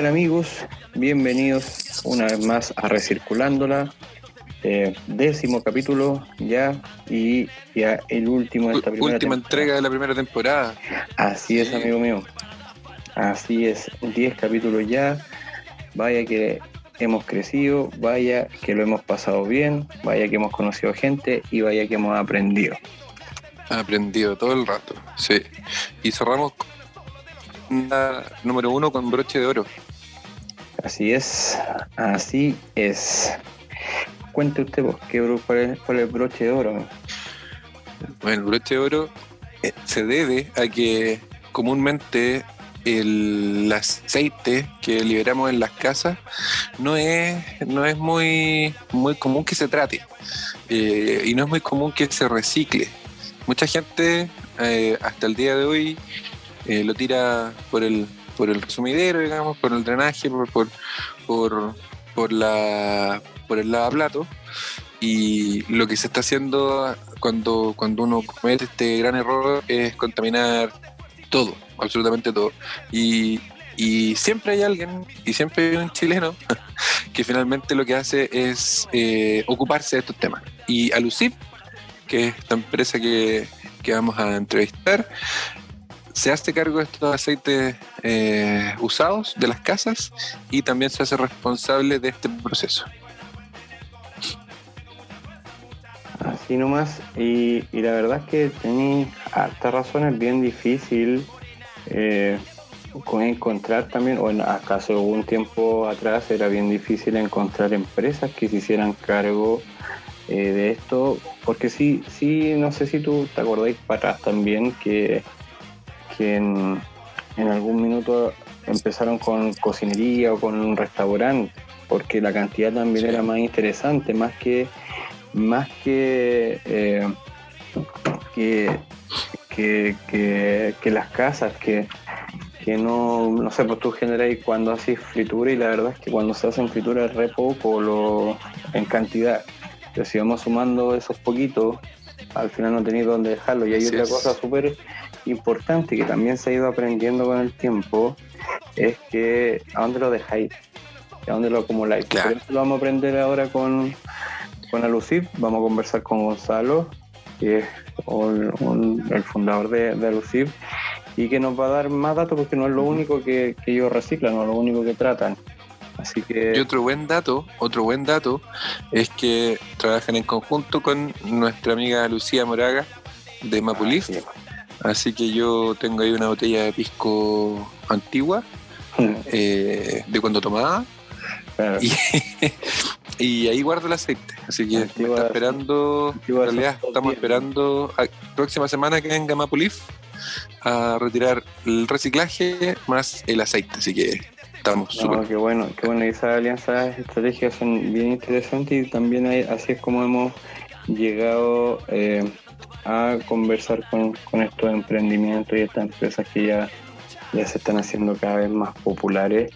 ¿Qué tal amigos? Bienvenidos una vez más a Recirculándola. Eh, décimo capítulo ya y ya el último de esta primera Última temporada. entrega de la primera temporada. Así es, amigo mío. Así es, 10 capítulos ya. Vaya que hemos crecido, vaya que lo hemos pasado bien, vaya que hemos conocido gente y vaya que hemos aprendido. Aprendido todo el rato. Sí. Y cerramos número uno con broche de oro. Así es, así es. Cuente usted, vos, ¿qué, cuál, es, cuál es el broche de oro? Bueno, el broche de oro eh, se debe a que comúnmente el aceite que liberamos en las casas no es, no es muy, muy común que se trate eh, y no es muy común que se recicle. Mucha gente eh, hasta el día de hoy lo tira por el, por el sumidero, digamos, por el drenaje, por, por, por, por la, por el lavaplato y lo que se está haciendo cuando, cuando uno comete este gran error es contaminar todo, absolutamente todo. Y, y siempre hay alguien, y siempre hay un chileno, que finalmente lo que hace es eh, ocuparse de estos temas. Y Alucip, que es esta empresa que, que vamos a entrevistar, se hace cargo de estos aceites eh, usados de las casas y también se hace responsable de este proceso. Así nomás, y, y la verdad es que tenéis harta razón, es bien difícil eh, con encontrar también, o en, acaso un tiempo atrás era bien difícil encontrar empresas que se hicieran cargo eh, de esto, porque sí, sí, no sé si tú te acordáis para atrás también que, que en, en algún minuto empezaron con cocinería o con un restaurante, porque la cantidad también Sí. era más interesante, más que más que, eh, que, que, que- que las casas, que, que no, no sé, pues tú generáis cuando haces fritura y la verdad es que cuando se hacen fritura es re poco lo, en cantidad. Pero si vamos sumando esos poquitos, al final no tenéis dónde dejarlo. Y hay Así otra es. cosa súper importante que también se ha ido aprendiendo con el tiempo, es que a dónde lo dejáis, a dónde lo acumuláis. Claro. Por eso lo vamos a aprender ahora con, con Alucip, vamos a conversar con Gonzalo, que es un- un- el fundador de, de Alucip, y que nos va a dar más datos porque no es lo único que, que ellos reciclan, no es lo único que tratan. Así que Y otro buen dato, otro buen dato es que trabajan en conjunto con nuestra amiga Lucía Moraga de Mapulif. Sí. Así que yo tengo ahí una botella de pisco antigua eh, de cuando tomaba Claro. y, y ahí guardo el aceite. Así que Antigua- me está esperando, antigua en realidad estamos esperando a, próxima semana que venga Mapulif a retirar el reciclaje más el aceite. Así que estamos súper No, qué bueno, qué bueno. Esas alianzas estratégicas son bien interesantes y también hay- así es como hemos llegado eh, a conversar con, con estos emprendimientos y estas empresas que ya, ya se están haciendo cada vez más populares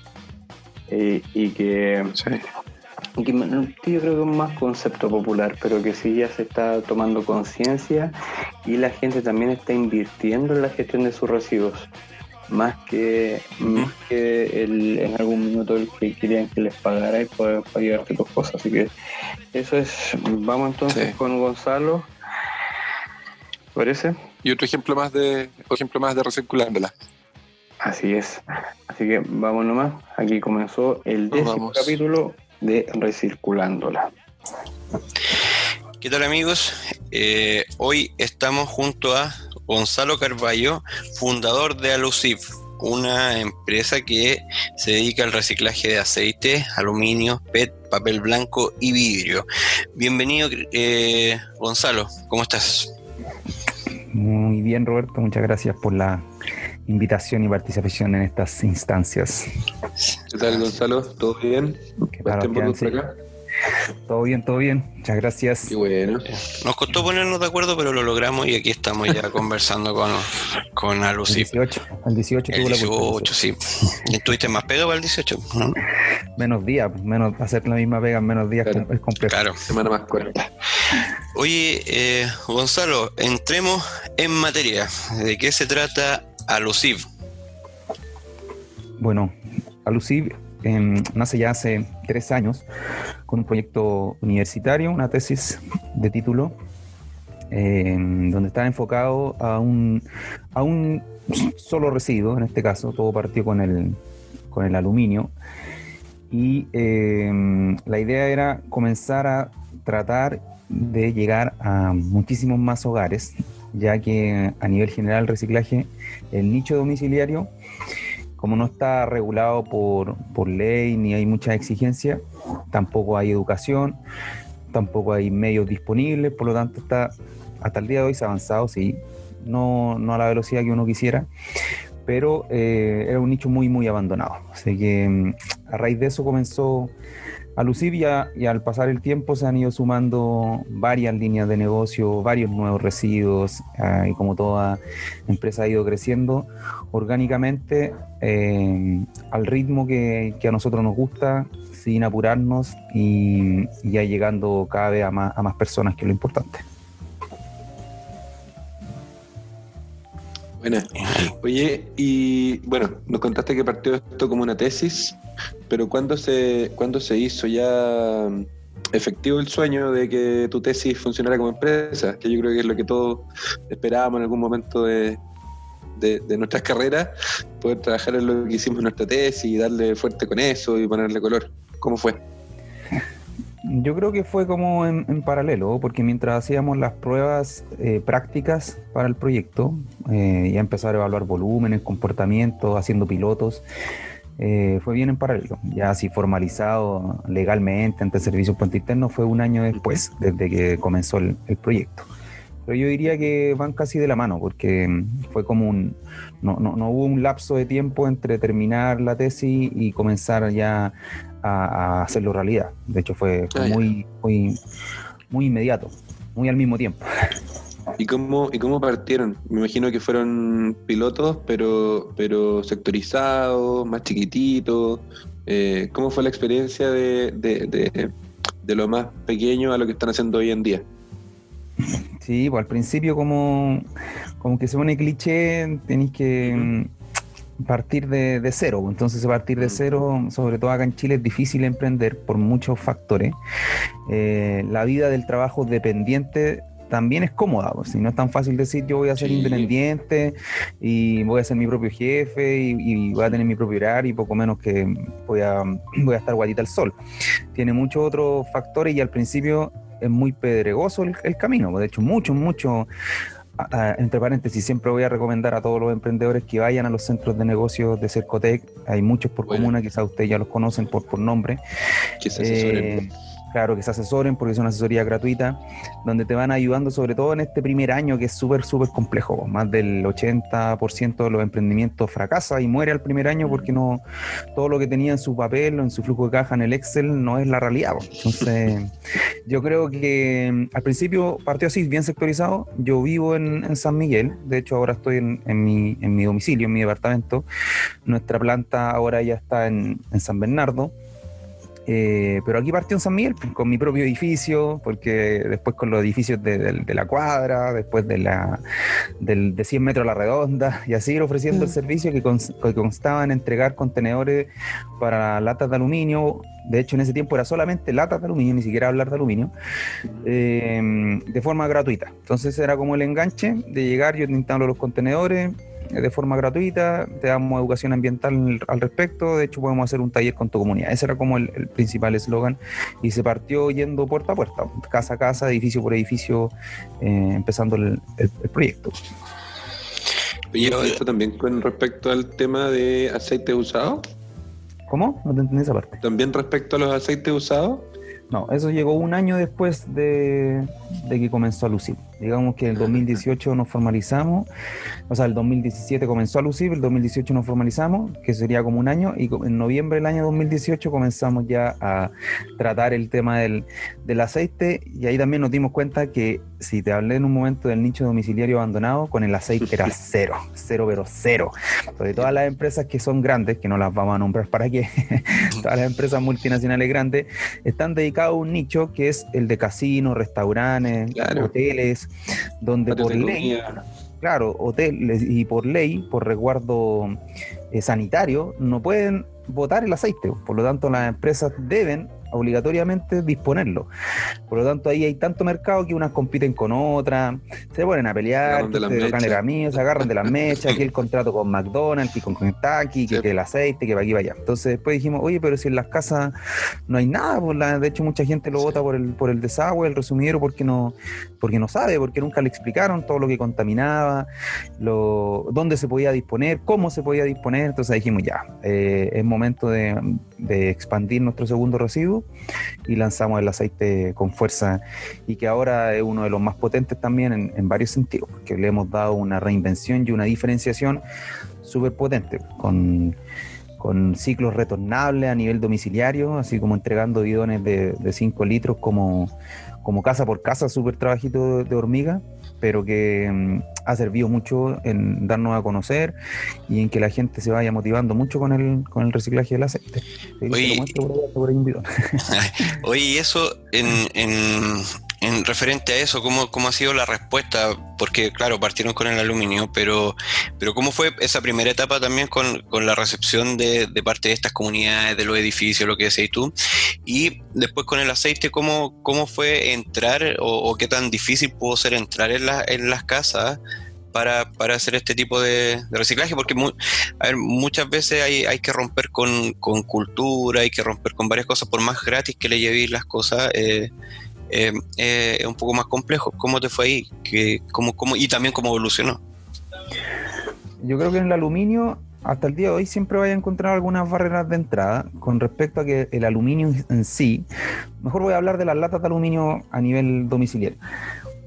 eh, y que, Sí. y que yo creo que es más concepto popular, pero que sí ya se está tomando conciencia y la gente también está invirtiendo en la gestión de sus residuos más que, más que el, en algún minuto el que querían que les pagara y poder para llevarte tus cosas. Así que eso es, vamos entonces Sí. con Gonzalo. ¿Parece? Y otro ejemplo más de otro ejemplo más de recirculándola. Así es. Así que vamos nomás. Aquí comenzó el décimo capítulo de Recirculándola. ¿Qué tal amigos? Eh, hoy estamos junto a Gonzalo Carballo, fundador de Alucif, una empresa que se dedica al reciclaje de aceite, aluminio, PET, papel blanco y vidrio. Bienvenido eh, Gonzalo, ¿cómo estás? Muy bien, Roberto. Muchas gracias por la invitación y participación en estas instancias. ¿Qué tal, Gonzalo? ¿Todo bien? Que ¿Buen para tiempo que por sí. acá? Todo bien, todo bien. Muchas gracias. Qué bueno. Nos costó ponernos de acuerdo, pero lo logramos y aquí estamos ya conversando con, con El Alucif. 18, el 18 El tuvo la 18, oportunidad. sí. ¿Y ¿Tuviste más pedo para el 18? ¿no? Menos días, menos hacer la misma pega en menos días Claro. es complejo. Claro. Semana más corta. Oye, eh, Gonzalo, entremos en materia. ¿De qué se trata Aluciv? Bueno, Alusiv em, nace ya hace tres años con un proyecto universitario, una tesis de título, em, donde está enfocado a un, a un solo residuo, en este caso, todo partió con el, con el aluminio. Y em, la idea era comenzar a tratar de llegar a muchísimos más hogares, ya que a nivel general el reciclaje, el nicho domiciliario, como no está regulado por, por ley ni hay mucha exigencia, tampoco hay educación, tampoco hay medios disponibles, por lo tanto está hasta el día de hoy se ha avanzado, sí, no, no a la velocidad que uno quisiera, pero eh, era un nicho muy, muy abandonado. Así que mm, a raíz de eso comenzó a lucir y, al pasar el tiempo se han ido sumando varias líneas de negocio, varios nuevos residuos ah, y como toda empresa ha ido creciendo orgánicamente eh, al ritmo que, a nosotros nos gusta, sin apurarnos y, ya llegando cada vez a más, a más personas, que es lo importante. Buena. Oye, y bueno, nos contaste que partió esto como una tesis, pero ¿cuándo se, ¿cuándo se hizo ya efectivo el sueño de que tu tesis funcionara como empresa? Que yo creo que es lo que todos esperábamos en algún momento de, de, nuestras carreras, poder trabajar en lo que hicimos en nuestra tesis y darle fuerte con eso y ponerle color. ¿Cómo fue? Yo creo que fue como en, paralelo, porque mientras hacíamos las pruebas eh, prácticas para el proyecto, eh, ya empezar a evaluar volúmenes, comportamientos, haciendo pilotos, eh, fue bien en paralelo. Ya así formalizado legalmente ante el Servicio Puente Interno fue un año después, desde que comenzó el, proyecto. Pero yo diría que van casi de la mano, porque fue como un. No, no, no, hubo un lapso de tiempo entre terminar la tesis y comenzar ya a, hacerlo realidad. De hecho, fue, ah, muy, muy, muy inmediato, muy al mismo tiempo. ¿Y cómo, ¿Y cómo partieron? Me imagino que fueron pilotos, pero, pero sectorizados, más chiquititos. Eh, ¿Cómo fue la experiencia de, de, de, lo más pequeño a lo que están haciendo hoy en día? Sí, pues al principio como, como que se pone cliché, tenéis que, partir de, cero. Entonces, partir de mm. cero, sobre todo acá en Chile, es difícil emprender por muchos factores. Eh, la vida del trabajo dependiente también es cómoda, pues, si no es tan fácil decir yo voy a ser independiente y voy a ser mi propio jefe y, voy a tener mi propio horario y poco menos que voy a, voy a estar guatita al sol. Tiene muchos otros factores y al principio es muy pedregoso el, el camino, pues, de hecho mucho, mucho entre paréntesis, siempre voy a recomendar a todos los emprendedores que vayan a los centros de negocios de Cercotec. Hay muchos por comuna, quizás ustedes ya los conocen por, por nombre. Que se. Eh, Claro, que se asesoren porque es una asesoría gratuita, donde te van ayudando sobre todo en este primer año que es súper, súper complejo. Más del 80% de los emprendimientos fracasa y muere al primer año porque no todo lo que tenía en su papel o en su flujo de caja en el Excel no es la realidad. Entonces, yo creo que mm, al principio partió así, bien sectorizado. Yo vivo en, San Miguel, de hecho ahora estoy en, mi, en mi domicilio, en mi departamento. Nuestra planta ahora ya está en, en San Bernardo. Eh, pero aquí partió en San Miguel pues, con mi propio edificio, porque después con los edificios de, la cuadra, después de, la, de 100 metros a la redonda, y así ir ofreciendo el mm. servicio que, constaba en entregar contenedores para latas de aluminio. De hecho, en ese tiempo era solamente latas de aluminio, ni siquiera hablar de aluminio, eh, de forma gratuita. Entonces era como el enganche de llegar, yo instalo los contenedores de forma gratuita, te damos educación ambiental al respecto, de hecho podemos hacer un taller con tu comunidad. Ese era como el, principal eslogan y se partió yendo puerta a puerta, casa a casa, edificio por edificio, eh, empezando el, proyecto. ¿Y esto también con respecto al tema de aceite usado? ¿Cómo? No te entendí esa parte. ¿También respecto a los aceites usados? No, eso llegó un año después de, que comenzó a lucir. Digamos que en el 2018 nos formalizamos, o sea, el 2017 comenzó a lucir, el 2018 nos formalizamos, que sería como un año, y en noviembre del año 2018 comenzamos ya a tratar el tema del, del aceite, y ahí también nos dimos cuenta que si te hablé en un momento del nicho domiciliario abandonado, con el aceite era cero, cero, pero cero. Sobre todas las empresas que son grandes, que no las vamos a nombrar para qué, todas las empresas multinacionales grandes, están dedicadas a un nicho que es el de casinos, restaurantes, hoteles, donde por ley, claro, hoteles y por ley, por resguardo eh, sanitario, no pueden botar el aceite. Por lo tanto, las empresas deben obligatoriamente disponerlo. Por lo tanto, ahí hay tanto mercado que unas compiten con otras, se ponen a pelear, era mío, se agarran de las mechas, que el contrato con McDonald's, que con Kentucky, que, Sí. que el aceite, que para aquí para allá. Entonces después dijimos, oye, pero si en las casas no hay nada, pues la- de hecho mucha gente lo Sí. vota por el, por el desagüe, el resumidero, porque no, porque no sabe, porque nunca le explicaron todo lo que contaminaba, lo, dónde se podía disponer, cómo se podía disponer. Entonces dijimos, ya, eh, es momento de, de expandir nuestro segundo residuo y lanzamos el aceite con fuerza y que ahora es uno de los más potentes también en, varios sentidos, porque le hemos dado una reinvención y una diferenciación súper potente con, con ciclos retornables a nivel domiciliario, así como entregando bidones de 5 litros como, como casa por casa, súper trabajito de hormiga, pero que mm, ha servido mucho en darnos a conocer y en que la gente se vaya motivando mucho con el, con el reciclaje del aceite. Oye, muestro por ahí, por ahí un bidón. Oye, y eso en, en, en referente a eso, ¿cómo, ¿cómo ha sido la respuesta? Porque, claro, partieron con el aluminio, pero, pero ¿cómo fue esa primera etapa también con, con la recepción de, de parte de estas comunidades, de los edificios, lo que decís tú? Y después con el aceite, ¿cómo, cómo fue entrar o, o qué tan difícil pudo ser entrar en, la- en las casas? Para, para hacer este tipo de, reciclaje, porque mu- a ver, muchas veces hay, hay que romper con, con cultura, hay que romper con varias cosas, por más gratis que le llevéis las cosas, eh, eh, eh, es un poco más complejo. ¿Cómo te fue ahí? ¿Qué, cómo, y también cómo evolucionó. Yo creo que en el aluminio, hasta el día de hoy, siempre vaya a encontrar algunas barreras de entrada con respecto a que el aluminio en sí, mejor voy a hablar de las latas de aluminio a nivel domiciliario,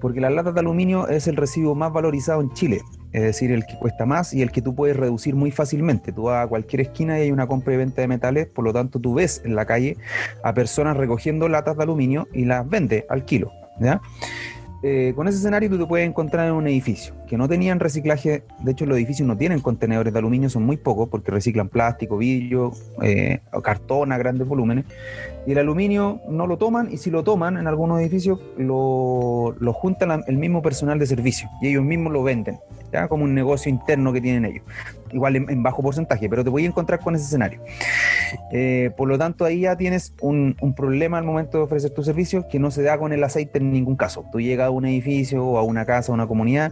porque las latas de aluminio es el residuo más valorizado en Chile, es decir, el que cuesta más y el que tú puedes reducir muy fácilmente. Tú vas a cualquier esquina y hay una compra y venta de metales, por lo tanto tú ves en la calle a personas recogiendo latas de aluminio y las vende al kilo, ¿ya? Eh, con ese escenario tú te puedes encontrar en un edificio que no tenían reciclaje, de hecho los edificios no tienen contenedores de aluminio, son muy pocos porque reciclan plástico, vidrio, eh, cartón a grandes volúmenes, y el aluminio no lo toman y si lo toman en algunos edificios lo, lo juntan el mismo personal de servicio y ellos mismos lo venden, como un negocio interno que tienen ellos, igual en, bajo porcentaje, pero te voy a encontrar con ese escenario. Eh, por lo tanto, ahí ya tienes un, problema al momento de ofrecer tu servicio que no se da con el aceite en ningún caso. Tú llegas a un edificio o a una casa, a una comunidad,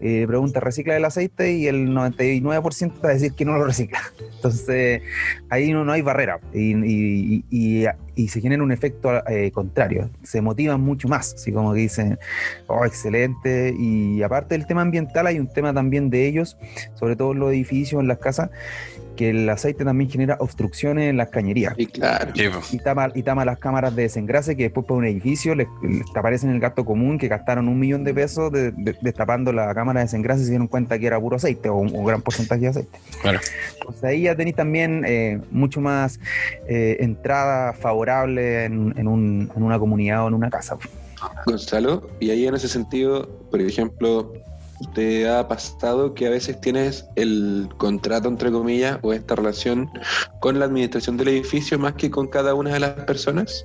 eh, preguntas, ¿recicla el aceite? Y el 99% te va a decir que no lo recicla. Entonces, ahí no, no hay barrera y se genera un efecto eh, contrario. Se motivan mucho más, así como que dicen, oh, excelente. Y aparte del tema ambiental, hay un tema también de ellos, sobre todo en los edificios, en las casas, que el aceite también genera obstrucciones en las cañerías Y claro. y tama, y tama las cámaras de desengrase que después para un edificio les, les en el gasto común que gastaron un millón de pesos de- de- destapando la cámara de desengrase y se dieron cuenta que era puro aceite o un, un gran porcentaje de aceite. Claro. Entonces ahí ya tenéis también eh, mucho más eh, entrada favorable en, en un- en una comunidad o en una casa. Gonzalo, y ahí en ese sentido, por ejemplo, ¿te ha pasado que a veces tienes el contrato, entre comillas, o esta relación con la administración del edificio más que con cada una de las personas?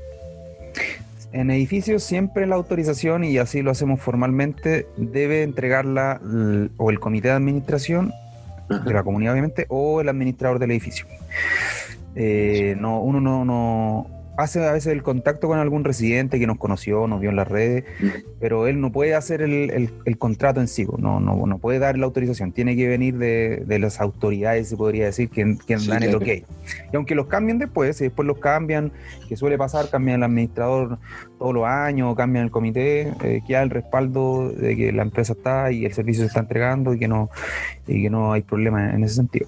En edificios siempre la autorización, y así lo hacemos formalmente, debe entregarla o el comité de administración de la comunidad obviamente, o el administrador del edificio. Eh, no, uno no, no hace a veces el contacto con algún residente que nos conoció, nos vio en las redes, pero él no puede hacer el, el- el contrato en sí, no, no, no puede dar la autorización, tiene que venir de, de las autoridades, se podría decir, que, que Sí, dan el ok. Y aunque los cambien después, y después los cambian, que suele pasar, cambian el administrador todos los años, cambian el comité, eh, queda el respaldo de que la empresa está y el servicio se está entregando y que no, y que no hay problema en ese sentido.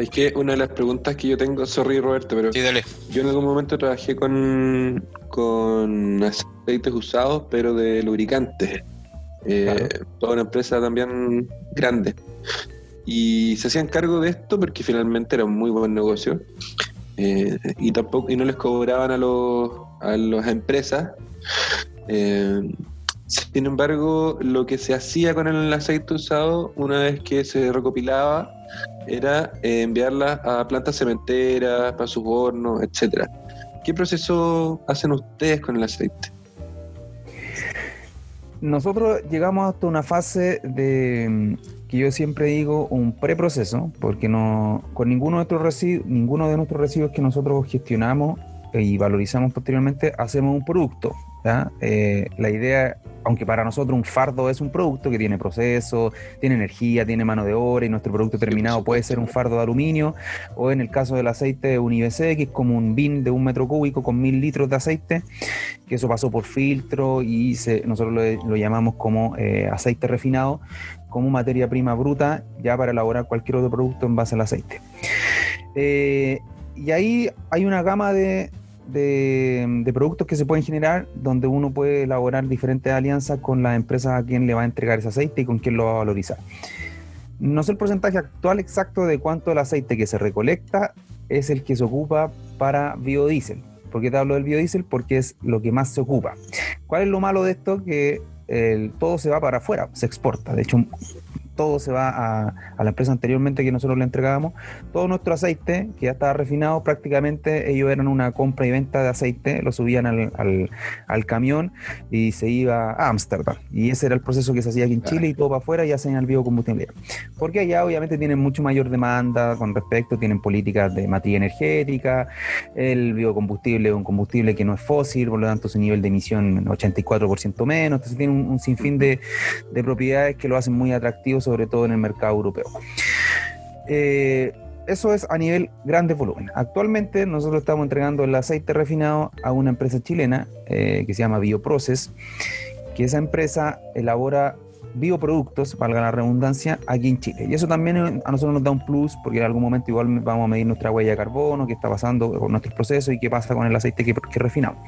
¿Sabes qué? Una de las preguntas que yo tengo, sorry Roberto, pero Sí, dale. yo en algún momento trabajé con, con aceites usados, pero de lubricantes. Eh, Claro. Toda una empresa también grande. Y se hacían cargo de esto porque finalmente era un muy buen negocio. Eh, y tampoco y no les cobraban a los a las empresas. Eh, sin embargo, lo que se hacía con el aceite usado, una vez que se recopilaba, era eh, enviarla a plantas cementeras, para sus hornos, etcétera. ¿Qué proceso hacen ustedes con el aceite? nosotros llegamos hasta una fase de que yo siempre digo un preproceso, porque no con ninguno de nuestros residuos, ninguno de nuestros residuos que nosotros gestionamos y valorizamos posteriormente hacemos un producto. Eh, la idea, aunque para nosotros un fardo es un producto que tiene proceso, tiene energía, tiene mano de obra y nuestro producto terminado puede ser un fardo de aluminio o en el caso del aceite un IBC que es como un bin de un metro cúbico con mil litros de aceite, que eso pasó por filtro y nosotros lo, llamamos como eh, aceite refinado, como materia prima bruta ya para elaborar cualquier otro producto en base al aceite. Eh, y ahí hay una gama de, de, productos que se pueden generar donde uno puede elaborar diferentes alianzas con la empresa a quien le va a entregar ese aceite y con quién lo va a valorizar. No sé el porcentaje actual exacto de cuánto el aceite que se recolecta es el que se ocupa para biodiesel. ¿Por qué te hablo del biodiesel? Porque es lo que más se ocupa. ¿Cuál es lo malo de esto? Que todo se va para afuera, se exporta. De hecho, todo se va a, la empresa anteriormente que nosotros le entregábamos. Todo nuestro aceite, que ya estaba refinado, prácticamente ellos eran una compra y venta de aceite, lo subían al, camión y se iba a Ámsterdam. Y ese era el proceso que se hacía aquí en Chile y todo para afuera y hacen el biocombustible. Porque allá obviamente tienen mucho mayor demanda con respecto, tienen políticas de materia energética, el biocombustible es un combustible que no es fósil, por lo tanto su nivel de emisión 84% menos, entonces tiene un, sinfín de, de propiedades que lo hacen muy atractivo sobre todo en el mercado europeo. Eh, eso es a nivel grandes volumen. Actualmente nosotros estamos entregando el aceite refinado a una empresa chilena eh, que se llama Bioprocess, que esa empresa elabora bioproductos, valga la redundancia, aquí en Chile. Y eso también a nosotros nos da un plus, porque en algún momento igual vamos a medir nuestra huella de carbono, qué está pasando con nuestros procesos y qué pasa con el aceite que, refinamos.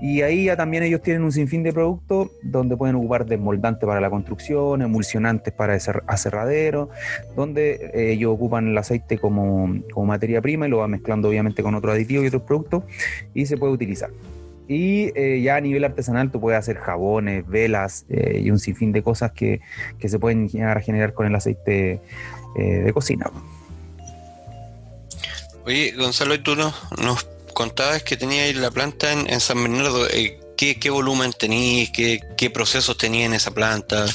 Y ahí ya también ellos tienen un sinfín de productos donde pueden ocupar desmoldante para la construcción, emulsionantes para aserradero, donde eh, ellos ocupan el aceite como, como materia prima y lo van mezclando obviamente con otros aditivos y otros productos y se puede utilizar. Y eh, ya a nivel artesanal tú puedes hacer jabones, velas eh, y un sinfín de cosas que, se pueden llegar a generar con el aceite eh, de cocina. Oye, Gonzalo, tú nos, nos contabas que teníais la planta en, San Bernardo. ¿qué, ¿qué, volumen teníais? Qué, ¿Qué procesos tenía en esa planta?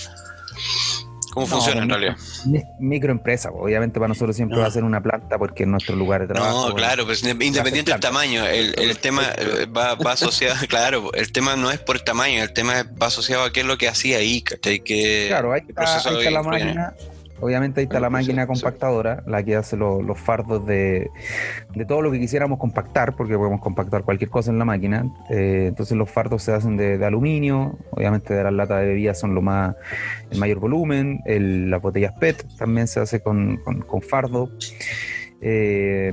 ¿Cómo funciona en realidad? Microempresa, obviamente para nosotros siempre va a ser una planta porque es nuestro lugar de trabajo. No, claro, pues independiente del tamaño, el, tema eh, va, asociado, claro, el tema no es por el tamaño, el tema va asociado a qué es lo que hacía ahí, Que claro, hay, que la máquina, Obviamente ahí está la máquina compactadora, la que hace los fardos de, todo lo que quisiéramos compactar, porque podemos compactar cualquier cosa en la máquina. Eh, entonces los fardos se hacen de, aluminio, obviamente de las latas de bebidas son lo más, el mayor volumen, las botellas PET también se hace con, con, fardo. Eh,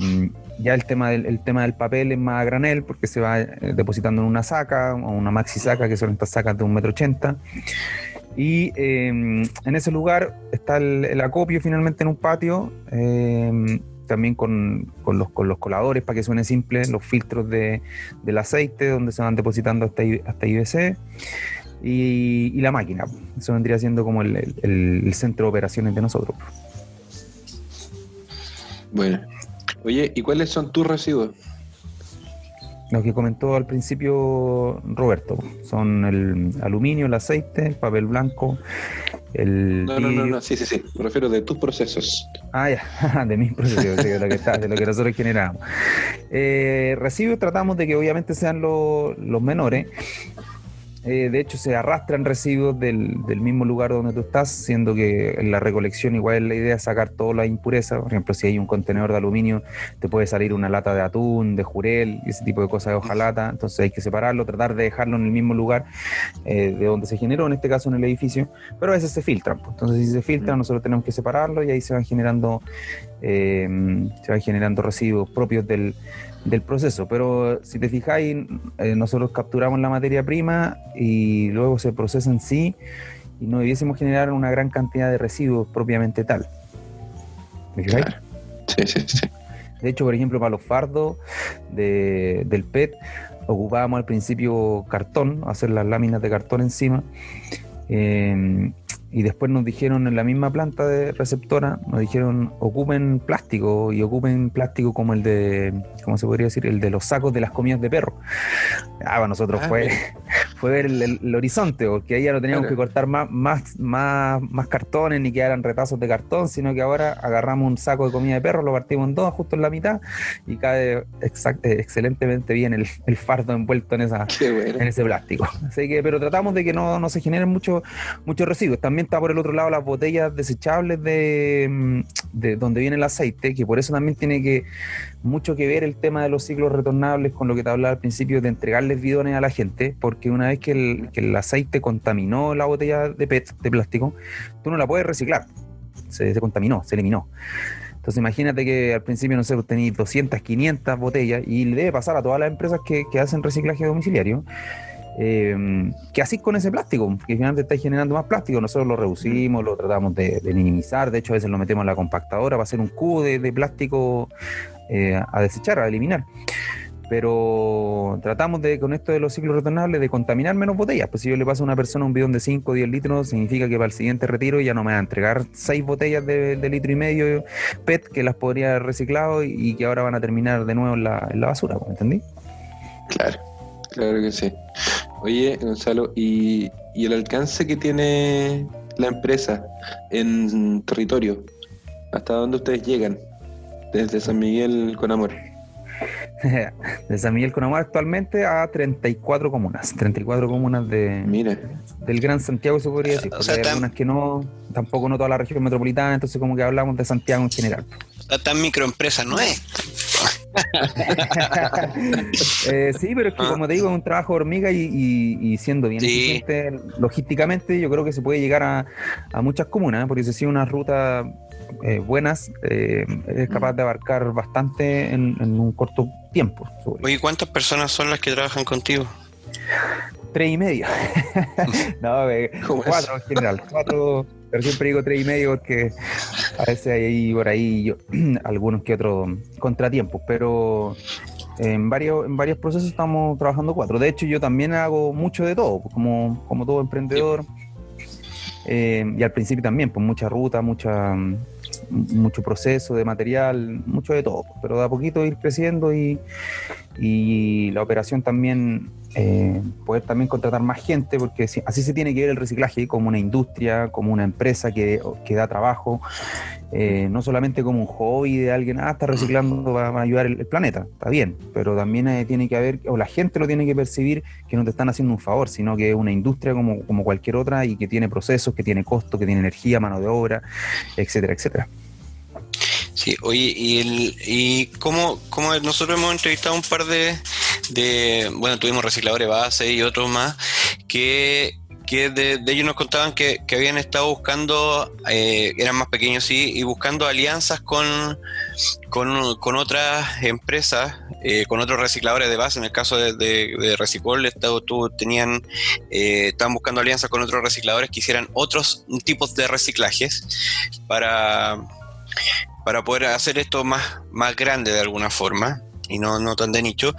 ya el tema, del, el tema del papel es más a granel porque se va eh, depositando en una saca o una maxi saca, que son estas sacas de un metro ochenta. Y em, en ese lugar está el, acopio finalmente en un patio, em, también con, los, con los coladores para que suene simple, los filtros de, del aceite donde se van depositando hasta, hasta IBC y, la máquina. Eso vendría siendo como el, el centro de operaciones de nosotros. Bueno, oye, ¿y cuáles son tus residuos? Lo que comentó al principio Roberto, son el aluminio, el aceite, el papel blanco, el... No, no, no, no, sí, sí, sí, me refiero de tus procesos. Ah, ya, de mis procesos, de, lo que está, de lo que nosotros generamos. Eh, residuos tratamos de que obviamente sean los menores, eh, de hecho, se arrastran residuos del, mismo lugar donde tú estás, siendo que en la recolección igual la idea es sacar todas las impurezas. Por ejemplo, si hay un contenedor de aluminio, te puede salir una lata de atún, de jurel, ese tipo de cosas de hojalata. Entonces hay que separarlo, tratar de dejarlo en el mismo lugar eh, de donde se generó, en este caso en el edificio. Pero a veces se filtran. Pues. Entonces, si se filtran, nosotros tenemos que separarlo y ahí se van generando, eh, se van generando residuos propios del del proceso. Pero si te fijáis, eh, nosotros capturamos la materia prima y luego se procesa en sí y no debiésemos generar una gran cantidad de residuos propiamente tal. ¿Me fijáis? Sí, sí, sí. De hecho, por ejemplo, para los fardos del PET, ocupábamos al principio cartón, hacer las láminas de cartón encima. Eh, y después nos dijeron en la misma planta de receptora, nos dijeron ocupen plástico y ocupen plástico como el de, ¿cómo se podría decir? El de los sacos de las comidas de perro. Ah, para nosotros ah, fue, fue ver el, horizonte, porque ahí ya no teníamos que cortar más, más, más, más cartones ni que eran retazos de cartón, sino que ahora agarramos un saco de comida de perro, lo partimos en dos, justo en la mitad, y cae eh, excelentemente bien el, fardo envuelto en, esa, en ese plástico. Así que, pero tratamos de que no, no se generen muchos muchos residuos. También está por el otro lado las botellas desechables de, mm, de donde viene el aceite, que por eso también tiene que mucho que ver el tema de los ciclos retornables con lo que te hablaba al principio de entregarles bidones a la gente, porque una vez que el, aceite contaminó la botella de PET, de plástico, tú no la puedes reciclar. Se, contaminó, se eliminó. Entonces imagínate que al principio, no sé, tenéis 200, 500 botellas y le debe pasar a todas las empresas que, hacen reciclaje domiciliario. Eh, ¿Qué haces con ese plástico? Que finalmente estáis generando más plástico. Nosotros lo reducimos, lo tratamos de, minimizar. De hecho, a veces lo metemos en la compactadora para hacer un cubo de, de plástico eh, a desechar, a eliminar. Pero tratamos de, con esto de los ciclos retornables, de contaminar menos botellas. Pues si yo le paso a una persona un bidón de 5 o 10 litros, significa que para el siguiente retiro ya no me va a entregar 6 botellas de, litro y medio PET que las podría haber reciclado y, que ahora van a terminar de nuevo en la, basura. ¿Me entendí? Claro, claro que sí. Oye, Gonzalo, ¿y, ¿y el alcance que tiene la empresa en territorio? ¿Hasta dónde ustedes llegan? Desde San Miguel con amor. de San Miguel con amor actualmente a 34 comunas. 34 comunas de Mira. del Gran Santiago, se podría decir. O sea, hay algunas que no, tampoco no toda la región metropolitana, entonces como que hablamos de Santiago en general. Tan microempresa no es. eh, sí, pero es que ah. como te digo, es un trabajo hormiga y, siendo bien eficiente logísticamente, yo creo que se puede llegar a, a muchas comunas, ¿eh? porque se sigue una ruta eh, buenas, eh, es capaz de abarcar bastante en, un corto tiempo. Oye, ¿cuántas personas son las que trabajan contigo? Tres y medio. no, eh, cuatro en general. Cuatro, pero siempre digo tres y medio porque a veces hay por ahí algunos que otros contratiempos, pero en varios, en varios procesos estamos trabajando cuatro. De hecho, yo también hago mucho de todo, pues, como, como todo emprendedor. y al principio también, pues mucha ruta, mucha mucho proceso de material, mucho de todo, pero de a poquito ir creciendo y, y la operación también, eh, poder también contratar más gente, porque así se tiene que ver el reciclaje como una industria, como una empresa que, que da trabajo, eh, no solamente como un hobby de alguien, ah, está reciclando para, ayudar el, planeta, está bien, pero también eh, tiene que haber, o la gente lo tiene que percibir que no te están haciendo un favor, sino que es una industria como, como cualquier otra y que tiene procesos, que tiene costos, que tiene energía, mano de obra, etcétera, etcétera. Sí, oye, y, el, y cómo, cómo nosotros hemos entrevistado un par de, de, bueno, tuvimos recicladores base y otros más, que que de, ellos nos contaban que, habían estado buscando, eh, eran más pequeños sí, y buscando alianzas con, con, otras empresas, eh, con otros recicladores de base. En el caso de, de, Recicol, tú, tenían, eh, estaban buscando alianzas con otros recicladores que hicieran otros tipos de reciclajes para, para poder hacer esto más, más grande de alguna forma y no, no tan de nicho.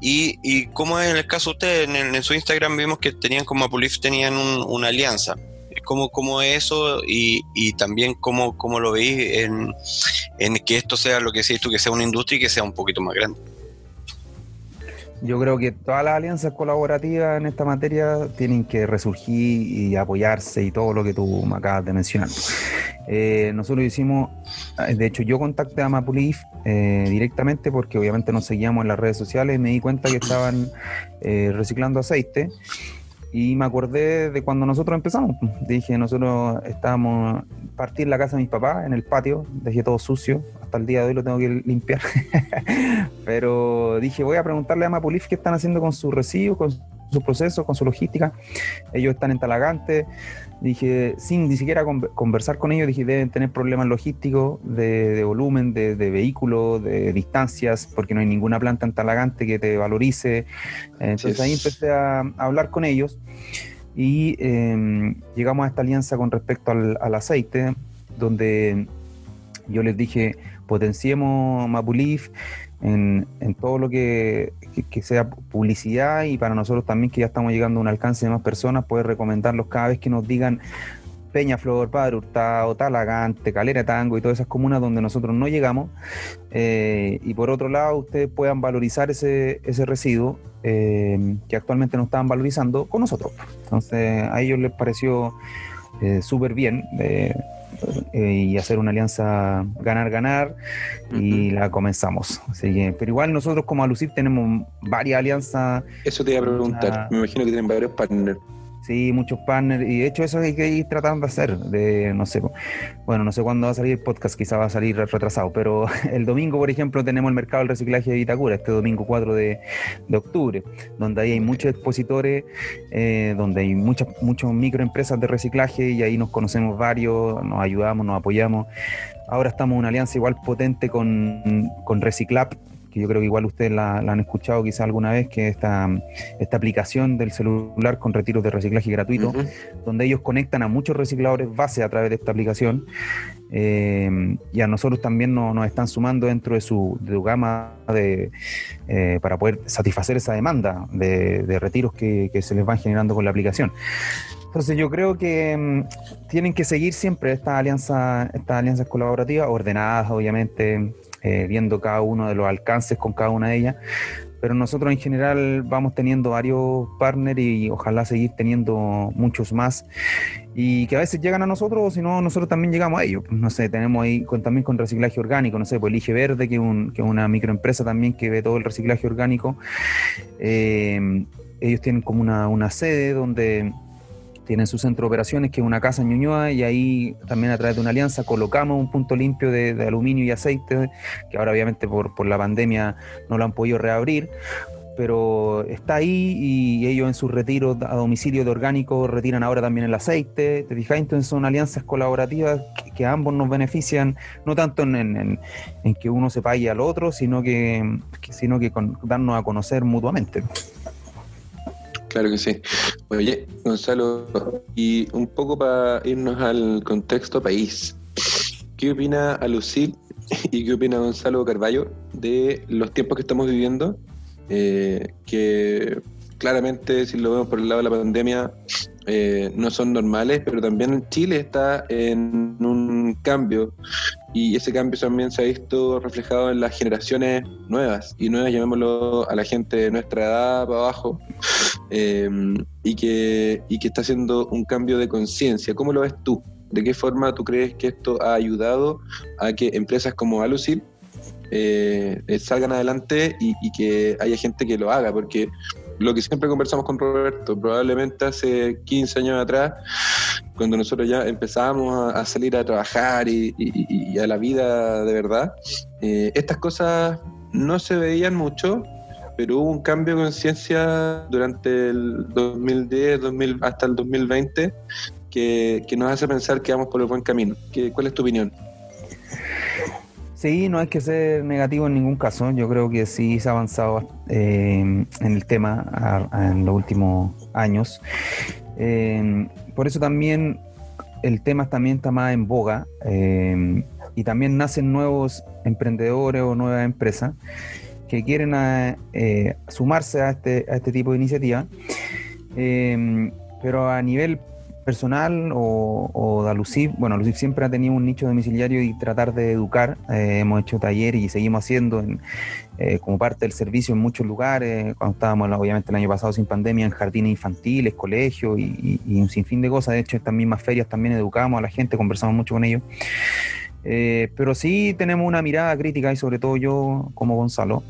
Y, y como en el caso de ustedes, en, su Instagram vimos que tenían como Apulif tenían una alianza. ¿Cómo, ¿Cómo es eso? Y, y también cómo, cómo lo veis en, en, que esto sea lo que decís tú, que sea una industria y que sea un poquito más grande. Yo creo que todas las alianzas colaborativas en esta materia tienen que resurgir y apoyarse y todo lo que tú me acabas de mencionar. Eh, nosotros hicimos, eh, de hecho yo contacté a Mapulif eh, directamente porque obviamente nos seguíamos en las redes sociales y me di cuenta que estaban reciclando aceite y me acordé de cuando nosotros empezamos. Dije, nosotros estábamos partir la casa de mis papás en el patio, dejé todo sucio, hasta el día de hoy lo tengo que limpiar. Pero dije, voy a preguntarle a Mapulif qué están haciendo con sus residuos, con sus procesos, con su logística. Ellos están en Talagante. Dije, sin ni siquiera conversar con ellos, dije, deben tener problemas logísticos de, volumen, de, vehículos, de distancias, porque no hay ninguna planta en Talagante que te valorice. Entonces ahí empecé a, hablar con ellos y em, llegamos a esta alianza con respecto al, al aceite, donde yo les dije, potenciemos Mapulif en, todo lo que, sea publicidad y para nosotros también que ya estamos llegando a un alcance de más personas, poder recomendarlos cada vez que nos digan Peñaflor, Padre Hurtado, Talagante, Calera Tango y todas esas comunas donde nosotros no llegamos. Eh, y por otro lado, ustedes puedan valorizar ese, ese residuo eh, que actualmente no estaban valorizando con nosotros. Entonces a ellos les pareció eh, súper bien eh, y hacer una alianza ganar-ganar y la comenzamos. Así que, pero igual nosotros como Alucir tenemos varias alianzas. Eso te iba a preguntar, me imagino que tienen varios partners. Sí, muchos partners. Y de hecho eso hay que ir tratando de hacer. De, no sé, bueno, no sé cuándo va a salir el podcast, quizá va a salir retrasado. Pero el domingo, por ejemplo, tenemos el mercado del reciclaje de Vitacura, este domingo 4 de, octubre, donde ahí hay muchos expositores, eh, donde hay muchas muchas microempresas de reciclaje y ahí nos conocemos varios, nos ayudamos, nos apoyamos. Ahora estamos en una alianza igual potente con, con Reciclap, que yo creo que igual ustedes la, han escuchado quizá alguna vez, que esta, esta aplicación del celular con retiros de reciclaje gratuito, donde ellos conectan a muchos recicladores base a través de esta aplicación. Eh, y a nosotros también nos, están sumando dentro de su, gama de, eh, para poder satisfacer esa demanda de, retiros que, se les van generando con la aplicación. Entonces yo creo que mm, tienen que seguir siempre estas alianzas, estas alianzas colaborativas, ordenadas obviamente, eh, viendo cada uno de los alcances con cada una de ellas. Pero nosotros en general vamos teniendo varios partners y ojalá seguir teniendo muchos más y que a veces llegan a nosotros o si no, nosotros también llegamos a ellos. No sé, tenemos ahí también con reciclaje orgánico, no sé, pues Elige Verde, que es un, una microempresa también que ve todo el reciclaje orgánico. Eh, ellos tienen como una, una sede donde tienen su centro de operaciones, que es una casa en Ñuñoa, y ahí también a través de una alianza colocamos un punto limpio de, aluminio y aceite, que ahora obviamente por, la pandemia no lo han podido reabrir, pero está ahí y ellos en sus retiros a domicilio de orgánico retiran ahora también el aceite, ¿te fijas? Entonces son alianzas colaborativas que, a ambos nos benefician, no tanto en, en, que uno se pague al otro, sino que, sino que con, darnos a conocer mutuamente. Claro que sí. Oye, Gonzalo, y un poco para irnos al contexto país, ¿qué opina Alucil y qué opina Gonzalo Carballo de los tiempos que estamos viviendo? Eh, que claramente, si lo vemos por el lado de la pandemia, eh, no son normales, pero también Chile está en un cambio y ese cambio también se ha visto reflejado en las generaciones nuevas, y nuevas llamémoslo a la gente de nuestra edad para abajo, em, y, que, y que está haciendo un cambio de conciencia. ¿Cómo lo ves tú? ¿De qué forma tú crees que esto ha ayudado a que empresas como Alucil eh, salgan adelante y, y, que haya gente que lo haga? Porque lo que siempre conversamos con Roberto, probablemente hace 15 años atrás, cuando nosotros ya empezábamos a, salir a trabajar y, a la vida de verdad, eh, estas cosas no se veían mucho, pero hubo un cambio de conciencia durante el 2010 2000, hasta el 2020 que, que, nos hace pensar que vamos por el buen camino. ¿Qué, ¿Cuál es tu opinión? Sí, no hay que ser negativo en ningún caso. Yo creo que sí se ha avanzado eh, en el tema en los últimos años. Eh, por eso también el tema también está más en boga eh, y también nacen nuevos emprendedores o nuevas empresas que quieren sumarse a este, a este tipo de iniciativa. pero a nivel personal o, de Alucif, bueno, Alucif siempre ha tenido un nicho domiciliario y tratar de educar. Eh, hemos hecho talleres y seguimos haciendo eh, como parte del servicio en muchos lugares, cuando estábamos obviamente el año pasado sin pandemia, en jardines infantiles, colegios y, un sinfín de cosas. De hecho, estas mismas ferias también educamos a la gente, conversamos mucho con ellos. Eh, pero sí tenemos una mirada crítica y sobre todo yo como Gonzalo,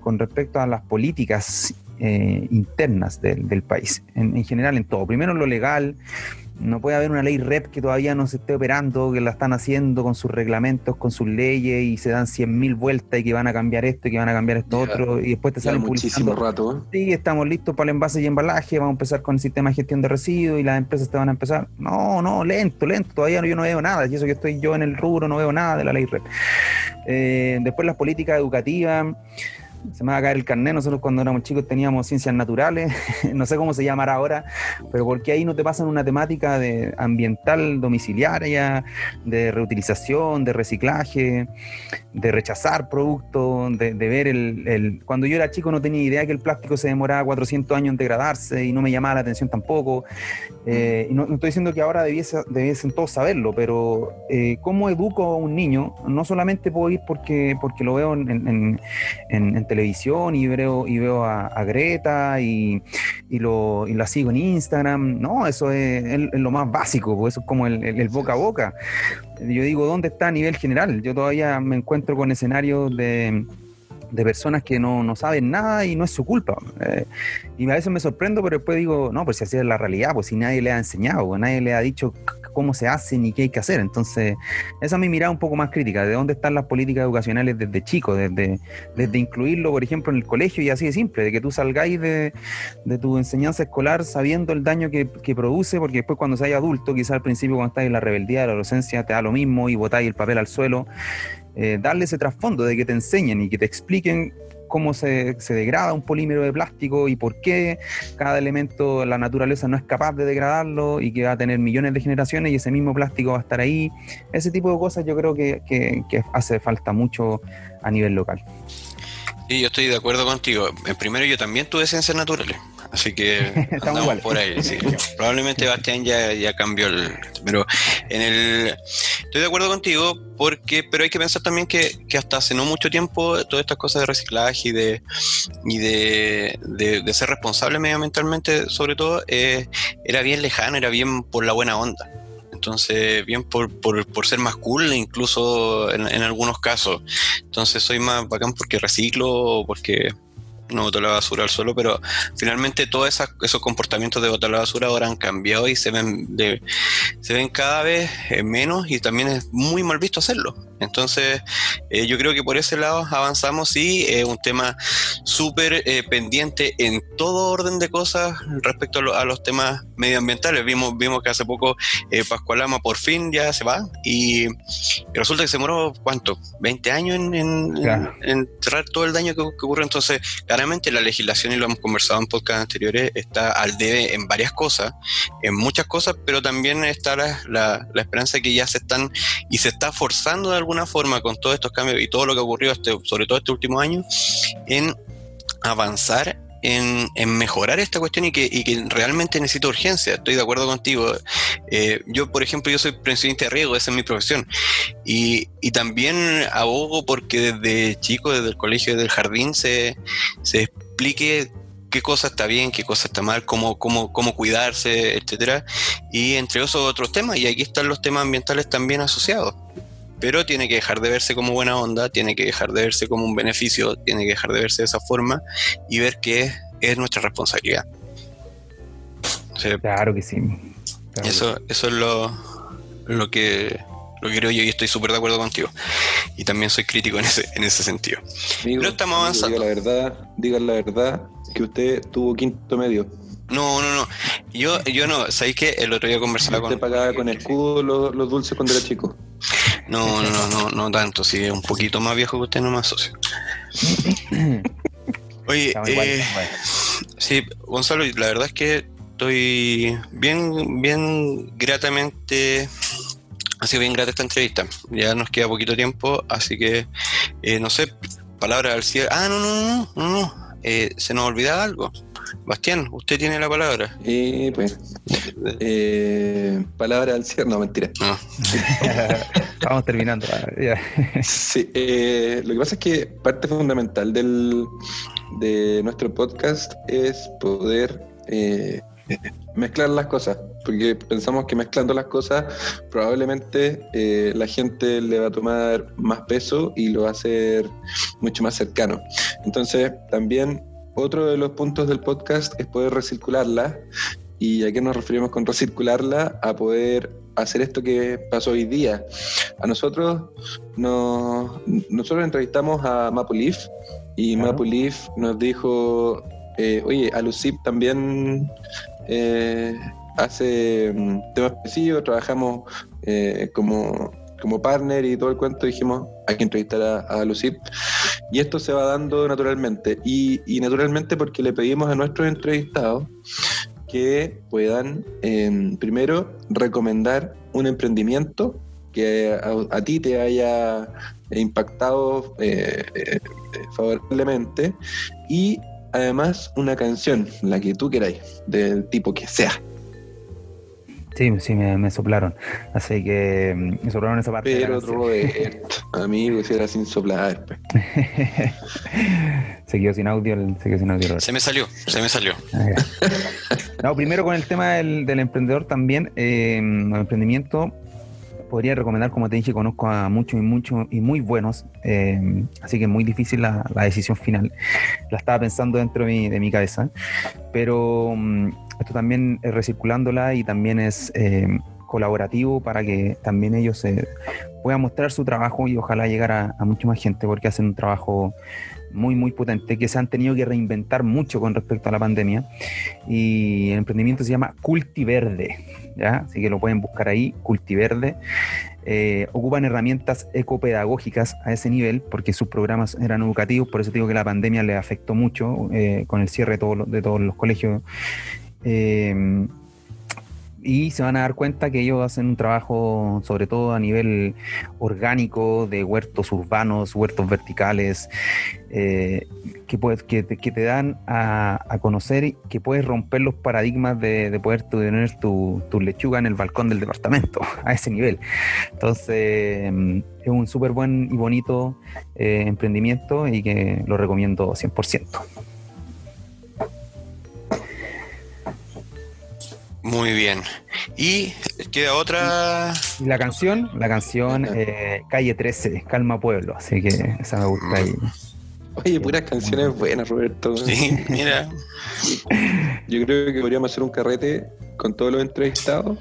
con respecto a las políticas eh, internas del, país, en, general en todo. Primero en lo legal, no puede haber una ley REP que todavía no se esté operando, que la están haciendo con sus reglamentos, con sus leyes y se dan 100.000 vueltas y que van a cambiar esto y que van a cambiar esto otro y después te salen muchísimo rato. ¿eh? Sí, estamos listos para el envase y embalaje, vamos a empezar con el sistema de gestión de residuos y las empresas te van a empezar. No, no, lento, lento, todavía yo no veo nada, y eso que estoy yo en el rubro no veo nada de la ley REP. Eh, después las políticas educativas se me va a caer el carnet. Nosotros cuando éramos chicos teníamos ciencias naturales, no sé cómo se llamará ahora, pero porque ahí no te pasan una temática de ambiental domiciliaria, de reutilización, de reciclaje, de rechazar productos, de, ver el, Cuando yo era chico no tenía idea que el plástico se demoraba 400 años en degradarse y no me llamaba la atención tampoco. Eh, no, estoy diciendo que ahora debiese, debiesen todos saberlo, pero eh, ¿cómo educo a un niño? No solamente puedo ir porque, porque lo veo en, en televisión y veo, y veo a, Greta y, lo, y la sigo en Instagram. No, eso es, lo más básico, pues eso es como el, boca a boca. Yo digo, ¿dónde está a nivel general? Yo todavía me encuentro con escenarios de de personas que no, no, saben nada y no es su culpa. Eh, y a veces me sorprendo, pero después digo, no, pues si así es la realidad, pues si nadie le ha enseñado, pues nadie le ha dicho cómo se hace ni qué hay que hacer. Entonces, esa es mi mirada un poco más crítica, de dónde están las políticas educacionales desde chico, desde, desde incluirlo, por ejemplo, en el colegio y así de simple, de que tú salgáis de, de tu enseñanza escolar sabiendo el daño que, que produce, porque después cuando seas adulto, quizás al principio cuando estás en la rebeldía, de la adolescencia, te da lo mismo y botáis el papel al suelo eh, darle ese trasfondo de que te enseñen y que te expliquen cómo se, degrada un polímero de plástico y por qué cada elemento la naturaleza no es capaz de degradarlo y que va a tener millones de generaciones y ese mismo plástico va a estar ahí. Ese tipo de cosas yo creo que, hace falta mucho a nivel local. Sí, yo estoy de acuerdo contigo. Primero, yo también tuve ciencias naturales. Así que andamos por ahí. Probablemente Bastián ya, ya cambió el. Pero en el. Estoy de acuerdo contigo, porque, pero hay que pensar también que, hasta hace no mucho tiempo todas estas cosas de reciclaje y de, y de, ser responsable medioambientalmente, sobre todo, eh, era bien lejano, era bien por la buena onda. Entonces, bien por, por, por, ser más cool, incluso en, en, algunos casos. Entonces, soy más bacán porque reciclo, porque no boto la basura al suelo, pero finalmente todos esos comportamientos de botar la basura ahora han cambiado y se ven, se ven cada vez eh, menos y también es muy mal visto hacerlo. Entonces, eh, yo creo que por ese lado avanzamos y es un tema súper eh, pendiente en todo orden de cosas respecto a, los temas medioambientales. Vimos, vimos que hace poco Pascualama por fin ya se va y, resulta que se demoró, ¿cuánto? ¿20 años en, cerrar todo el daño que, ocurre. Entonces, claramente la legislación, y lo hemos conversado en podcast anteriores, está al debe en varias cosas, en muchas cosas, pero también está la, esperanza que ya se están y se está forzando de alguna forma con todos estos cambios y todo lo que ha ocurrido, este, sobre todo este último año, en avanzar en, mejorar esta cuestión y que, realmente necesita urgencia. Estoy de acuerdo contigo. Eh, yo, por ejemplo, yo soy presidente de riego, esa es mi profesión. Y, también abogo porque desde chico, desde el colegio, desde el jardín, se, se explique qué cosa está bien, qué cosa está mal, cómo, cómo, cómo cuidarse, etcétera, y entre esos otros temas, y aquí están los temas ambientales también asociados pero tiene que dejar de verse como buena onda, tiene que dejar de verse como un beneficio, tiene que dejar de verse de esa forma y ver que es, nuestra responsabilidad. claro que sí. eso, eso es lo, lo que lo creo yo y estoy súper de acuerdo contigo. Y también soy crítico en ese, en ese sentido. pero estamos avanzando. Diga la verdad, diga la verdad que usted tuvo quinto medio. No, no, no. Yo, yo no. ¿Sabéis que el otro día conversaba con. ¿Usted pagaba con escudo los, los dulces cuando era chico? No, no, no, no, tanto. Sí, es un poquito más viejo que usted, no más socio. Oye, eh, sí, Gonzalo, la verdad es que estoy bien, bien gratamente. Ha sido bien grata esta entrevista. Ya nos queda poquito tiempo, así que eh, no sé, palabras al cielo. Ah, no, no, no, no, no. Eh, se nos olvidaba algo. Bastián, usted tiene la palabra. Eh, pues, eh, palabra al cierre, no, mentira. Vamos terminando. sí, eh, lo que pasa es que parte fundamental del, de nuestro podcast es poder eh, mezclar las cosas, porque pensamos que mezclando las cosas probablemente eh, la gente le va a tomar más peso y lo va a hacer mucho más cercano. Entonces, también otro de los puntos del podcast es poder recircularla. ¿Y a qué nos referimos con recircularla? A poder hacer esto que pasó hoy día. A nosotros, nosotros entrevistamos a Mapulif y Mapulif nos dijo, eh, oye, Alucip también eh, hace mm, temas específicos, trabajamos eh, como como partner y todo el cuento, dijimos, hay que entrevistar a, a Lucip. Y esto se va dando naturalmente. Y, naturalmente porque le pedimos a nuestros entrevistados que puedan, em, primero, recomendar un emprendimiento que a, ti te haya impactado eh, eh, favorablemente y además una canción, la que tú queráis, del tipo que sea. Sí, sí, me, soplaron. Así que mm, me soplaron esa parte. Pero Roberto, amigo, si era sin soplar. Pues. se quedó sin audio, se quedó sin audio. Se me salió, se me salió. Ah, no, primero con el tema del, emprendedor también, eh, el emprendimiento podría recomendar, como te dije, conozco a muchos y muchos y muy buenos, eh, así que es muy difícil la, decisión final. La estaba pensando dentro de mi, cabeza, pero mm, esto también es recirculándola y también es eh, colaborativo para que también ellos puedan mostrar su trabajo y ojalá llegar a, a mucha más gente porque hacen un trabajo muy, muy potente, que se han tenido que reinventar mucho con respecto a la pandemia. Y el emprendimiento se llama Cultiverde. Así que lo pueden buscar ahí, Cultiverde. Eh, ocupan herramientas ecopedagógicas a ese nivel, porque sus programas eran educativos, por eso digo que la pandemia le afectó mucho eh, con el cierre de, de todos los colegios. Eh, y se van a dar cuenta que ellos hacen un trabajo sobre todo a nivel orgánico de huertos urbanos, huertos verticales, eh, que, puedes, que, te, dan a, conocer que puedes romper los paradigmas de, poder tener tu, lechuga en el balcón del departamento, a ese nivel. Entonces, mm, es un súper buen y bonito eh, emprendimiento y que lo recomiendo 100%. Muy bien. Y queda otra. Y la canción, la canción eh, Calle 13, Calma Pueblo. Así que esa me gusta ahí. Oye, puras canciones buenas, Roberto. Sí, mira. Yo creo que podríamos hacer un carrete con todos los entrevistados.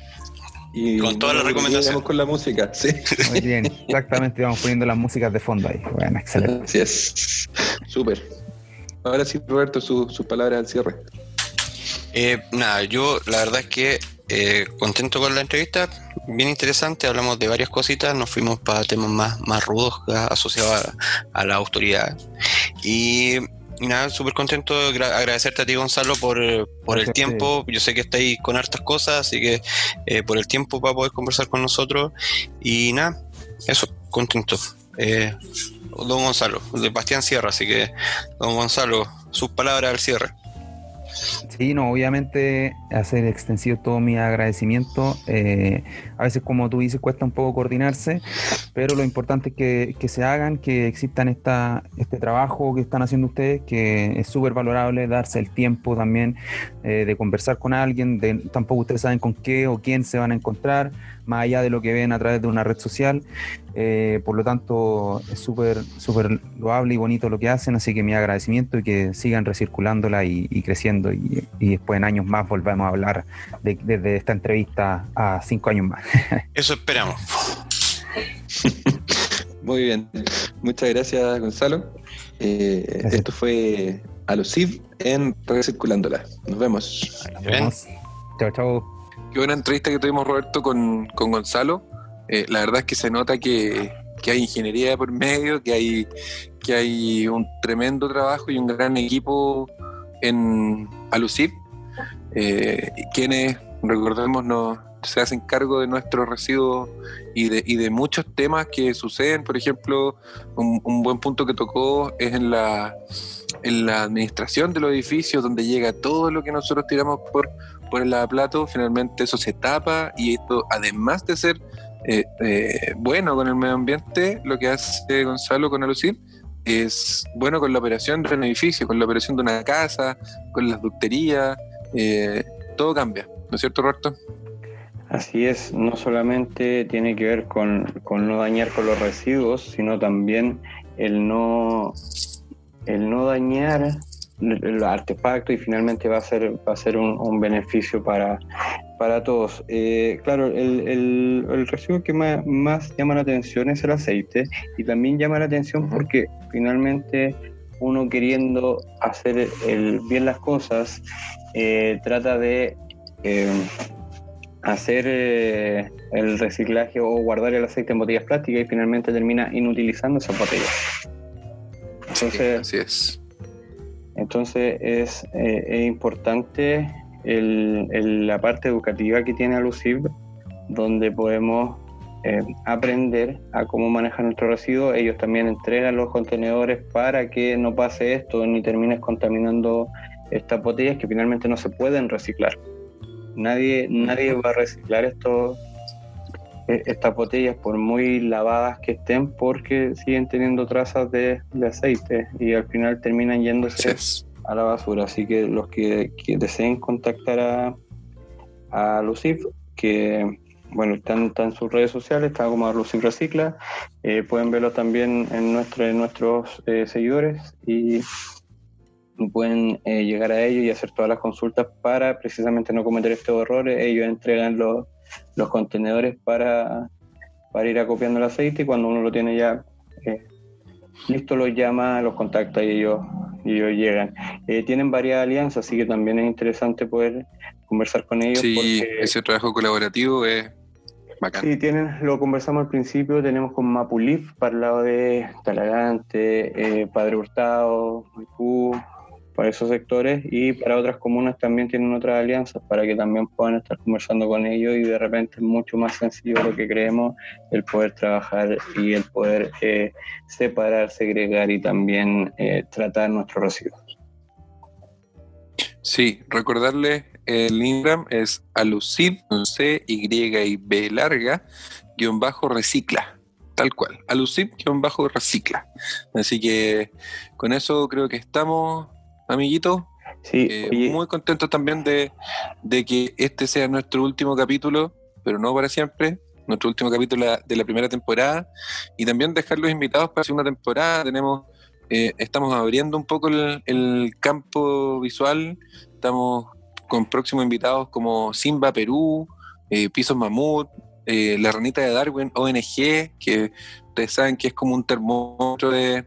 Y con todas las recomendaciones. con la música, sí. Muy bien, exactamente, vamos poniendo las músicas de fondo ahí. Bueno, excelente. Así es. Súper. Ahora sí, Roberto, sus palabras al cierre. Eh, nada, yo la verdad es que eh, contento con la entrevista, bien interesante, hablamos de varias cositas, nos fuimos para temas más, más rudos asociados a, la autoridad. Y, nada, súper contento, agradecerte a ti Gonzalo por, por el tiempo, yo sé que estáis con hartas cosas, así que eh, por el tiempo para poder conversar con nosotros. Y nada, eso, contento. don Gonzalo, de Bastián Sierra, así que don Gonzalo, sus palabras al cierre. Sí, no, obviamente hacer extensivo todo mi agradecimiento. Eh, a veces, como tú dices, cuesta un poco coordinarse, pero lo importante es que, que se hagan, que existan esta, este trabajo que están haciendo ustedes, que es súper valorable, darse el tiempo también eh, de conversar con alguien, de, tampoco ustedes saben con qué o quién se van a encontrar, más allá de lo que ven a través de una red social. Eh, por lo tanto, es súper súper loable y bonito lo que hacen, así que mi agradecimiento y que sigan recirculándola y, creciendo y, después en años más volvamos a hablar de, de, esta entrevista a cinco años más. Eso esperamos. Muy bien, muchas gracias Gonzalo. Eh, esto fue Alusiv en Recirculándola. Nos vemos. Nos vemos. Chao, chao. Qué buena entrevista que tuvimos, Roberto, con, Gonzalo. Eh, la verdad es que se nota que, hay ingeniería por medio, que hay, que hay un tremendo trabajo y un gran equipo en Alucip, eh, quienes, recordemos, nos, se hacen cargo de nuestros residuos y de, y de muchos temas que suceden. Por ejemplo, un, un buen punto que tocó es en la, en la administración de los edificios, donde llega todo lo que nosotros tiramos por por el lavaplato, finalmente eso se tapa y esto, además de ser eh, eh, bueno con el medio ambiente, lo que hace Gonzalo con Alucir es bueno con la operación de un edificio, con la operación de una casa, con las ducterías, eh, todo cambia, ¿no es cierto, Roberto? Así es, no solamente tiene que ver con, con no dañar con los residuos, sino también el no, el no dañar el artefacto y finalmente va a ser, va a ser un, beneficio para, para todos. Eh, claro, el, el, residuo que más, llama la atención es el aceite y también llama la atención porque finalmente uno queriendo hacer el, bien las cosas eh, trata de eh, hacer el reciclaje o guardar el aceite en botellas plásticas y finalmente termina inutilizando esas botellas. Entonces, así es entonces es, eh, importante la parte educativa que tiene Alucib, donde podemos eh, aprender a cómo manejar nuestro residuo. Ellos también entregan los contenedores para que no pase esto ni termines contaminando estas botellas que finalmente no se pueden reciclar. nadie, nadie va a reciclar esto, e, estas botellas por muy lavadas que estén porque siguen teniendo trazas de, aceite y al final terminan yéndose a la basura. Así que los que, deseen contactar a, a Lucif, que bueno, están, en sus redes sociales, está como Lucif Recicla, eh, pueden verlo también en, nuestro, en nuestros eh, seguidores y pueden eh, llegar a ellos y hacer todas las consultas para precisamente no cometer estos errores. Ellos entregan los, los contenedores para, para ir acopiando el aceite y cuando uno lo tiene ya listo, los llama, los contacta y ellos, y ellos llegan. tienen varias alianzas, así que también es interesante poder conversar con ellos. Sí, ese trabajo colaborativo es Sí, tienen, lo conversamos al principio, tenemos con Mapulif para el lado de Talagante, eh, Padre Hurtado, Maipú, para esos sectores y para otras comunas también tienen otras alianzas para que también puedan estar conversando con ellos y de repente es mucho más sencillo lo que creemos el poder trabajar y el poder eh, separar, segregar y también eh, tratar nuestros residuos. Sí, recordarle el Instagram es alucid, C, Y y B larga, guion bajo recicla. Tal cual, alucid, guion bajo recicla. Así que con eso creo que estamos, amiguitos. Sí, eh, muy contentos también de, que este sea nuestro último capítulo, pero no para siempre, nuestro último capítulo de la primera temporada y también dejarlos invitados para la segunda temporada. Tenemos, eh, estamos abriendo un poco el, el, campo visual, estamos con próximos invitados como Simba Perú, eh, Pisos Mamut, eh, La Ranita de Darwin, ONG, que ustedes saben que es como un termómetro de,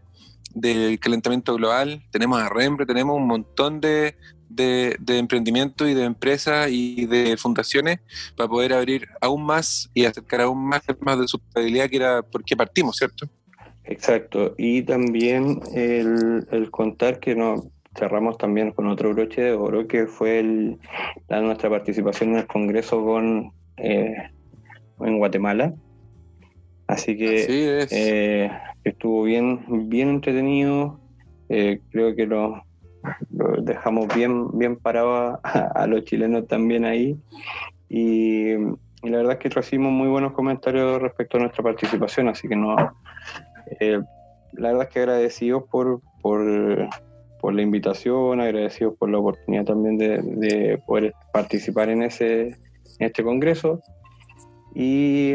del calentamiento global. Tenemos a Rembre, tenemos un montón de, de, de emprendimientos y de empresas y de fundaciones para poder abrir aún más y acercar aún más temas de sustentabilidad, que era por qué partimos, ¿cierto? Exacto, y también el, el contar que no, cerramos también con otro broche de oro que fue el, la, nuestra participación en el Congreso con eh, en Guatemala. Así que eh, estuvo bien, bien entretenido. Eh, creo que lo, dejamos bien, bien parado a, los chilenos también ahí. Y, la verdad es que recibimos muy buenos comentarios respecto a nuestra participación, así que no, la verdad es que agradecidos por, por por la invitación, agradecidos por la oportunidad también de, poder participar en ese en este congreso. Y,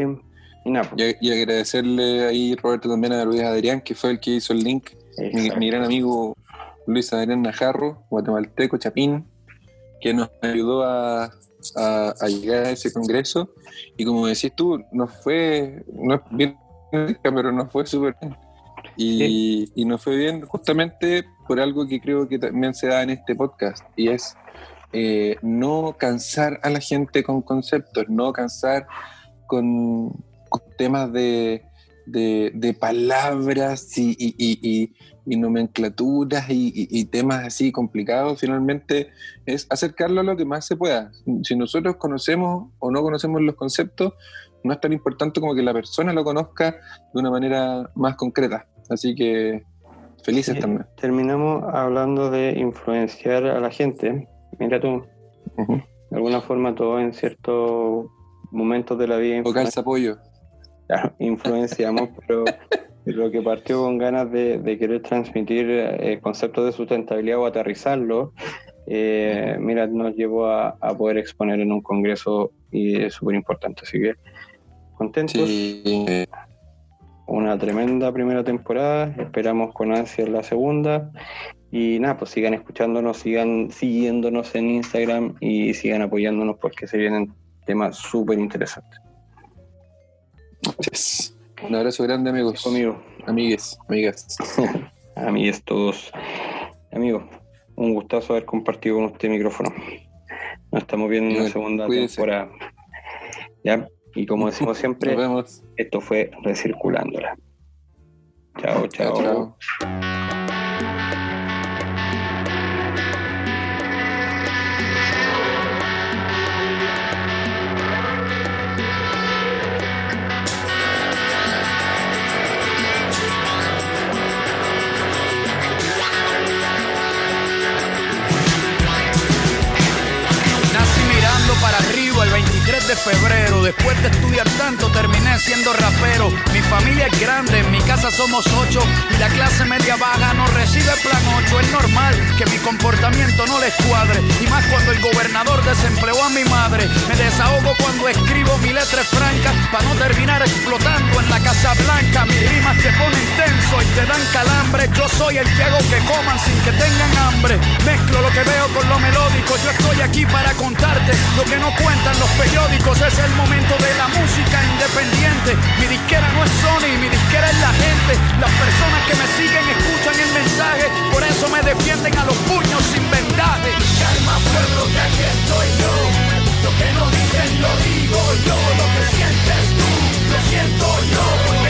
nada. Pues. Y, agradecerle ahí, Roberto, también a Luis Adrián, que fue el que hizo el link. Mi, gran amigo Luis Adrián Najarro, guatemalteco, Chapín, que nos ayudó a, a, llegar a ese congreso. Y como decís tú, nos fue, no es bien, pero nos fue súper bien. Y, y, nos fue bien justamente por algo que creo que también se da en este podcast, y es eh, no cansar a la gente con conceptos, no cansar con, temas de, de, palabras y, y, y nomenclaturas y, temas así complicados, finalmente es acercarlo a lo que más se pueda. Si nosotros conocemos o no conocemos los conceptos, no es tan importante como que la persona lo conozca de una manera más concreta. Así que felices también. Terminamos hablando de influenciar a la gente. Mira tú, de alguna forma todo en ciertos momentos de la vida. Calza apoyo. Claro, influenciamos, pero lo que partió con ganas de, querer transmitir eh, conceptos de sustentabilidad o aterrizarlo, eh, mira, nos llevó a, poder exponer en un congreso y es súper importante. Así que contentos. Sí una tremenda primera temporada, esperamos con ansia la segunda y nada, pues sigan escuchándonos, sigan siguiéndonos en Instagram y sigan apoyándonos porque se vienen temas súper interesantes. Un abrazo grande amigos. Conmigo. Amigues, amigas. Amigues todos. Amigos, un gustazo haber compartido con usted el micrófono. Nos estamos viendo en la segunda temporada. ¿Ya? Y como decimos siempre, esto fue Recirculándola. chao. chao. chao. Febrero. Después de estudiar tanto, terminé siendo rapero. Mi familia es grande, en mi casa somos ocho. Y la clase media baja no recibe plan 8. Es normal que mi comportamiento no les cuadre. Y más cuando el gobernador desempleó a mi madre. Me desahogo cuando escribo mi letra franca. Para no terminar explotando en la Casa Blanca. Mis rimas te ponen tenso y te dan calambre. Yo soy el que hago que coman sin que tengan hambre. Mezclo lo que veo con lo melódico. Yo estoy aquí para contarte lo que no cuentan los periódicos. Es el momento de la música independiente. Mi disquera no es Sony, mi disquera es la gente. Las personas que me siguen escuchan el mensaje. Por eso me defienden a los puños sin vendaje. Calma pueblo que aquí estoy yo. Lo que no dicen lo digo yo. Lo que sientes tú, lo siento yo.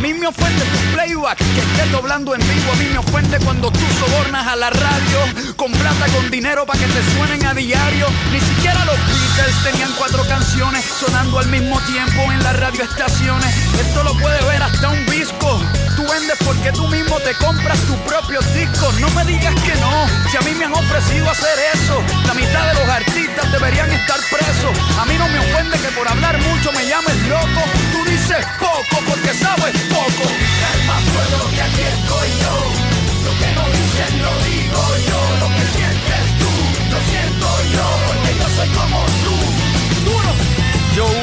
Mí me ofende tu playback, que estés doblando en vivo, a mí me ofende cuando tú sobornas a la radio, con plata, con dinero para que te suenen a diario. Ni siquiera los Beatles tenían cuatro canciones sonando al mismo tiempo en las radioestaciones. Esto lo puede ver hasta un disco. Porque tú mismo te compras tus propios discos. No me digas que no, si a mí me han ofrecido hacer eso. La mitad de los artistas deberían estar presos. A mí no me ofende que por hablar mucho me llames loco. Tú dices poco porque sabes poco. Calma pueblo que aquí estoy yo. Lo que no dicen lo digo yo. Lo que sientes tú, lo siento yo. Porque yo soy como tú. Duro. Yo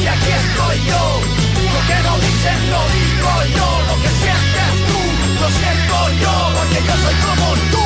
y aquí estoy yo. Lo que no dicen lo digo yo, lo que sientes tú lo siento yo, porque yo soy como tú.